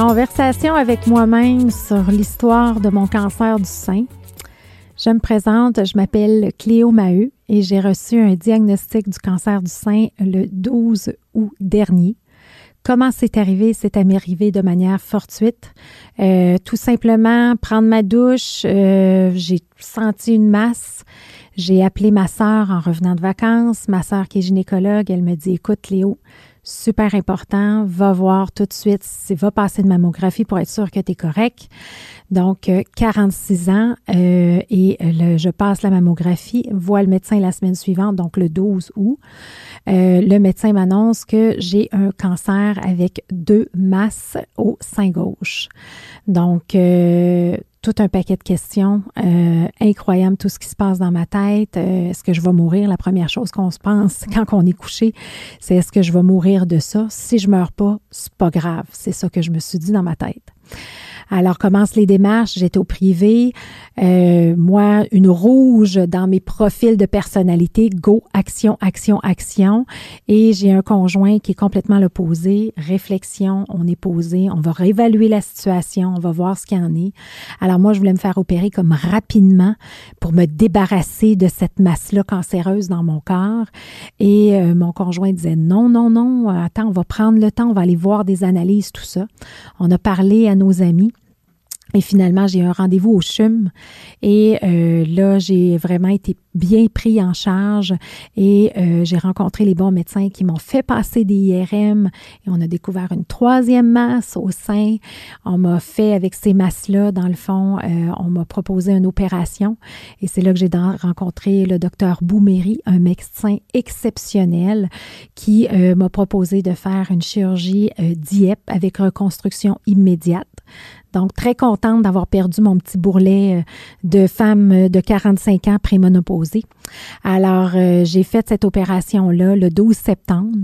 Conversation avec moi-même sur l'histoire de mon cancer du sein. Je me présente, je m'appelle Cléo Maheu et j'ai reçu un diagnostic du cancer du sein le 12 août dernier. Comment c'est arrivé? C'est arrivé de manière fortuite. Euh, tout simplement, prendre ma douche, euh, j'ai senti une masse. J'ai appelé ma sœur en revenant de vacances. Ma sœur qui est gynécologue, elle me dit, écoute Léo, super important. Va voir tout de suite, va passer une mammographie pour être sûr que tu es correct. Donc, 46 euh, ans euh, et le, je passe la mammographie, vois le médecin la semaine suivante, donc le 12 août. Euh, le médecin m'annonce que j'ai un cancer avec deux masses au sein gauche. Donc, tout un paquet de questions. Euh, incroyable tout ce qui se passe dans ma tête. Euh, est-ce que je vais mourir? La première chose qu'on se pense quand on est couché, c'est est-ce que je vais mourir de ça? Si je meurs pas, c'est pas grave. C'est ça que je me suis dit dans ma tête. Alors commencent les démarches, j'étais au privé. Euh, moi, une rouge dans mes profils de personnalité, go, action, action, action. Et j'ai un conjoint qui est complètement l'opposé. Réflexion, on est posé, on va réévaluer la situation, on va voir ce qu'il en est. Alors moi, je voulais me faire opérer comme rapidement pour me débarrasser de cette masse-là cancéreuse dans mon corps. Et euh, mon conjoint disait non, non, non, attends, on va prendre le temps, on va aller voir des analyses, tout ça. On a parlé à nos amis. Et finalement, j'ai un rendez-vous au CHUM et euh, là, j'ai vraiment été bien pris en charge et euh, j'ai rencontré les bons médecins qui m'ont fait passer des IRM et on a découvert une troisième masse au sein. On m'a fait avec ces masses-là, dans le fond, euh, on m'a proposé une opération et c'est là que j'ai rencontré le docteur Bouméry, un médecin exceptionnel qui m'a proposé de faire une chirurgie DIEP avec reconstruction immédiate. Donc, très contente d'avoir perdu mon petit bourrelet euh, de femme euh, de 45 ans prémonopausée. Alors, euh, j'ai fait cette opération-là le 12 septembre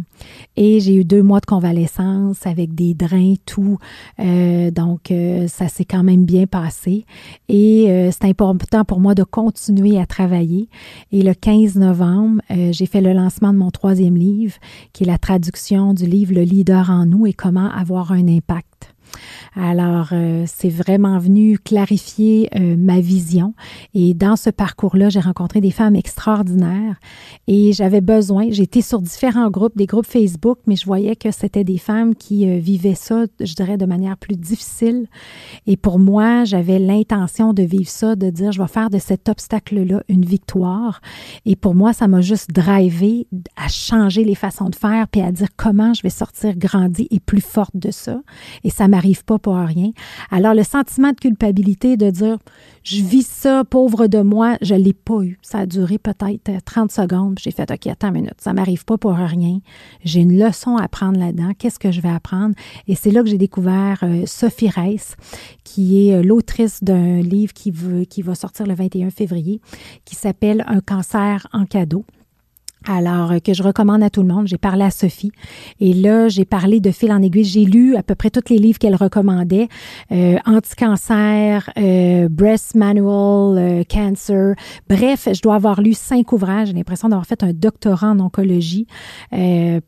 et j'ai eu deux mois de convalescence avec des drains, tout. donc, ça s'est quand même bien passé. Et c'est important pour moi de continuer à travailler. Et le 15 novembre, j'ai fait le lancement de mon troisième livre, qui est la traduction du livre Le leader en nous et comment avoir un impact. Alors, euh, c'est vraiment venu clarifier euh, ma vision. Et dans ce parcours-là, j'ai rencontré des femmes extraordinaires et j'avais besoin, j'étais sur différents groupes, des groupes Facebook, mais je voyais que c'était des femmes qui euh, vivaient ça, je dirais, de manière plus difficile. Et pour moi, j'avais l'intention de vivre ça, de dire, je vais faire de cet obstacle-là une victoire. Et pour moi, ça m'a juste drivé à changer les façons de faire, puis à dire comment je vais sortir grandi et plus forte de ça. Et ça m'arrive pas pour rien. Alors, le sentiment de culpabilité de dire, je vis ça, pauvre de moi, je l'ai pas eu. Ça a duré peut-être 30 secondes. J'ai fait, OK, attends une minute, ça m'arrive pas pour rien. J'ai une leçon à apprendre là-dedans. Qu'est-ce que je vais apprendre? Et c'est là que j'ai découvert euh, Sophie Reiss, qui est euh, l'autrice d'un livre qui, veut, qui va sortir le 21 février, qui s'appelle Un cancer en cadeau alors euh, que je recommande à tout le monde. J'ai parlé à Sophie et là, j'ai parlé de fil en aiguille. J'ai lu à peu près tous les livres qu'elle recommandait. Euh, Anti-cancer, euh, Breast Manual, euh, Cancer. Bref, je dois avoir lu cinq ouvrages. J'ai l'impression d'avoir fait un doctorat en oncologie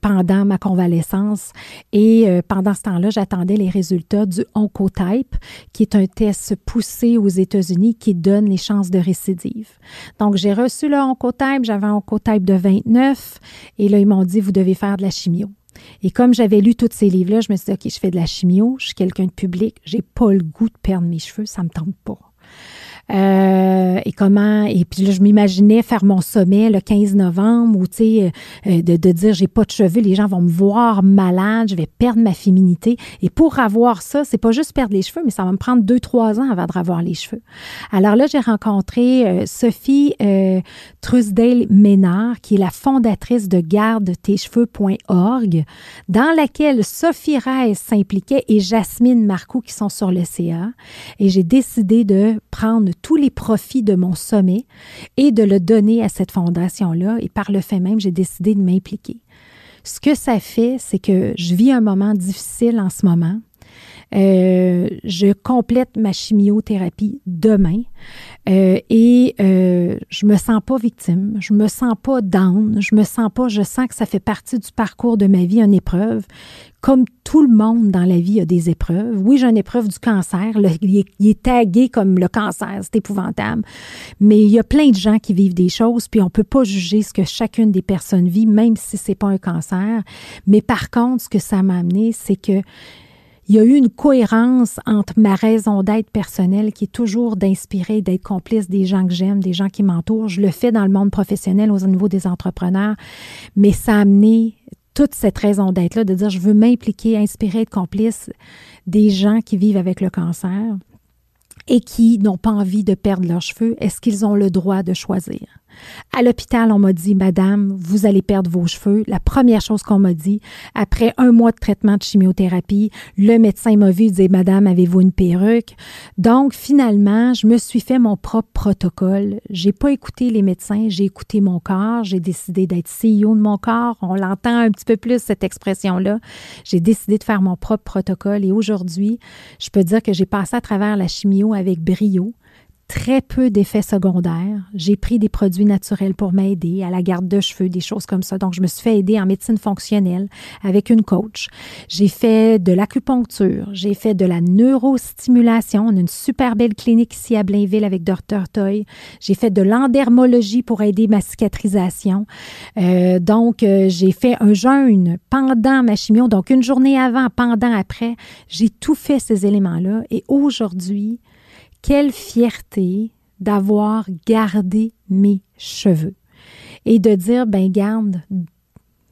pendant ma convalescence. Et pendant ce temps-là, j'attendais les résultats du Oncotype, qui est un test poussé aux États-Unis qui donne les chances de récidive. Donc, j'ai reçu le Oncotype. J'avais un Oncotype de 20 et là, ils m'ont dit, vous devez faire de la chimio. Et comme j'avais lu tous ces livres-là, je me suis dit, OK, je fais de la chimio, je suis quelqu'un de public, j'ai pas le goût de perdre mes cheveux, ça me tente pas. Euh, et comment et puis là je m'imaginais faire mon sommet le 15 novembre où tu sais euh, de, de dire j'ai pas de cheveux les gens vont me voir malade je vais perdre ma féminité. Et pour avoir ça c'est pas juste perdre les cheveux mais ça va me prendre deux trois ans avant de revoir les cheveux. Alors là j'ai rencontré euh, Sophie euh, Trusdale Ménard qui est la fondatrice de garde tes cheveux.org dans laquelle Sophie Reiss s'impliquait et Jasmine Marcoux qui sont sur le CA et j'ai décidé de prendre tous les profits de mon sommet et de le donner à cette fondation-là. Et par le fait même, j'ai décidé de m'impliquer. Ce que ça fait, c'est que je vis un moment difficile en ce moment. Euh, je complète ma chimiothérapie demain euh, et euh, je me sens pas victime, je me sens pas down, je me sens pas, je sens que ça fait partie du parcours de ma vie, une épreuve. Comme tout le monde dans la vie a des épreuves. Oui, j'ai une épreuve du cancer. il, est, tagué comme le cancer, c'est épouvantable. Mais il y a plein de gens qui vivent des choses, puis on peut pas juger ce que chacune des personnes vit, même si c'est pas un cancer. Mais par contre, ce que ça m'a amené, c'est que il y a eu une cohérence entre ma raison d'être personnelle qui est toujours d'inspirer, d'être complice des gens que j'aime, des gens qui m'entourent. Je le fais dans le monde professionnel au niveau des entrepreneurs, mais ça a amené toute cette raison d'être-là, de dire je veux m'impliquer, inspirer, être complice des gens qui vivent avec le cancer et qui n'ont pas envie de perdre leurs cheveux. Est-ce qu'ils ont le droit de choisir? À l'hôpital, on m'a dit, Madame, vous allez perdre vos cheveux. La première chose qu'on m'a dit, après un mois de traitement de chimiothérapie, le médecin m'a vu dire, Madame, avez-vous une perruque? Donc, finalement, je me suis fait mon propre protocole. J'ai pas écouté les médecins, j'ai écouté mon corps. J'ai décidé d'être CEO de mon corps. On l'entend un petit peu plus, cette expression-là. J'ai décidé de faire mon propre protocole et aujourd'hui, je peux dire que j'ai passé à travers la chimio avec brio très peu d'effets secondaires. J'ai pris des produits naturels pour m'aider à la garde de cheveux, des choses comme ça. Donc, je me suis fait aider en médecine fonctionnelle avec une coach. J'ai fait de l'acupuncture. J'ai fait de la neurostimulation. On a une super belle clinique ici à Blainville avec Dr. Toy. J'ai fait de l'endermologie pour aider ma cicatrisation. Euh, donc, euh, j'ai fait un jeûne pendant ma chimio. Donc, une journée avant, pendant, après. J'ai tout fait ces éléments-là. Et aujourd'hui, quelle fierté d'avoir gardé mes cheveux et de dire, ben garde,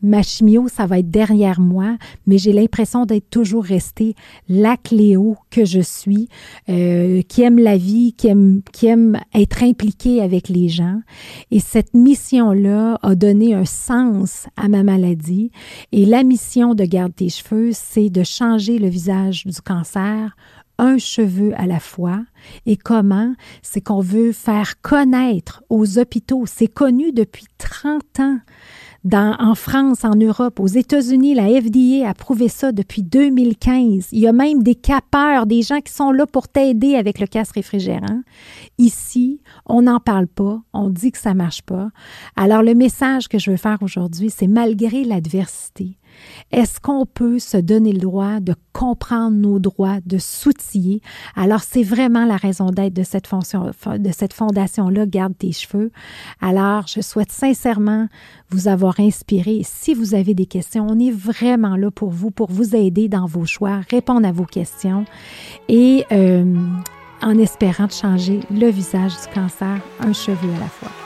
ma chimio, ça va être derrière moi, mais j'ai l'impression d'être toujours restée la Cléo que je suis, euh, qui aime la vie, qui aime, qui aime être impliquée avec les gens. Et cette mission-là a donné un sens à ma maladie. Et la mission de Garde tes cheveux, c'est de changer le visage du cancer un cheveu à la fois. Et comment? C'est qu'on veut faire connaître aux hôpitaux. C'est connu depuis 30 ans. Dans, en France, en Europe, aux États-Unis, la FDA a prouvé ça depuis 2015. Il y a même des capeurs, des gens qui sont là pour t'aider avec le casse réfrigérant. Ici, on n'en parle pas, on dit que ça marche pas. Alors le message que je veux faire aujourd'hui, c'est malgré l'adversité, est-ce qu'on peut se donner le droit de comprendre nos droits, de s'outiller? Alors, c'est vraiment la raison d'être de cette, fondation-là, Garde tes cheveux. Alors, je souhaite sincèrement vous avoir inspiré. Si vous avez des questions, on est vraiment là pour vous, pour vous aider dans vos choix, répondre à vos questions et euh, en espérant changer le visage du cancer, un cheveu à la fois.